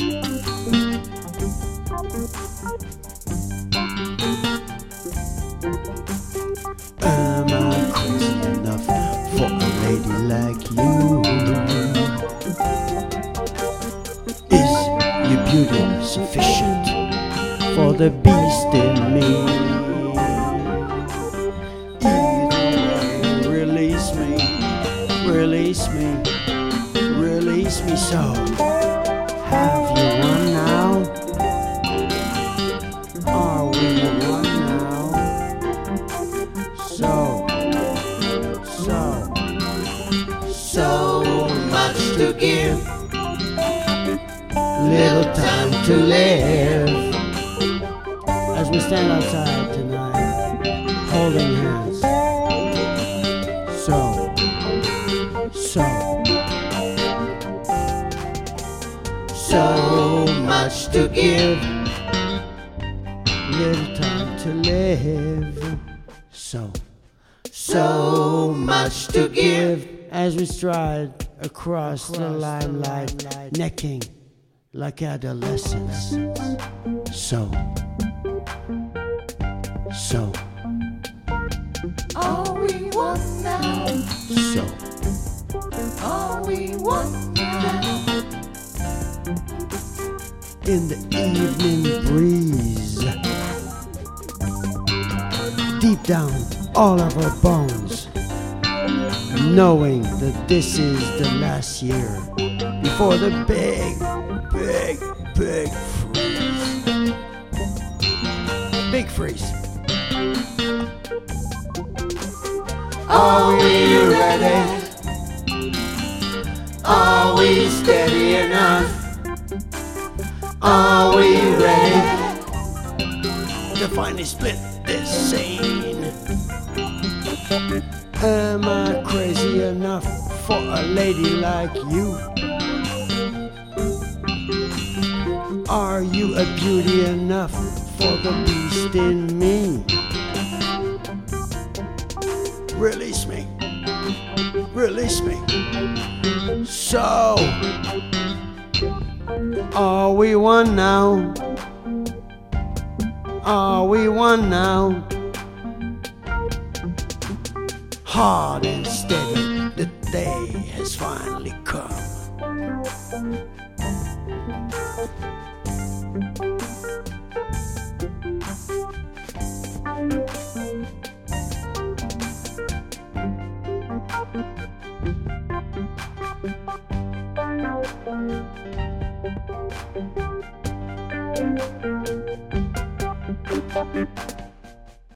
Am I crazy enough for a lady like you? Is your beauty sufficient for the beast in me? Either way, release me, release me, release me so. Have little time to live. As we stand outside tonight, holding hands. So, so, so much to give, little time to live. So, so much to give as we stride across, the limelight, necking like adolescents. So, so, Are we one now? so, Are we one now? in the evening breeze, deep down all of our bones, knowing that this is the last year before the big, big, big freeze. Big freeze. Are we ready? Are we steady enough? Are we ready? to finally split this scene. Am I crazy enough for a lady like you? Are you a beauty enough for the beast in me? Release me. Release me. So, are we one now? Are we one now? Hard and steady, the day has finally come. Thank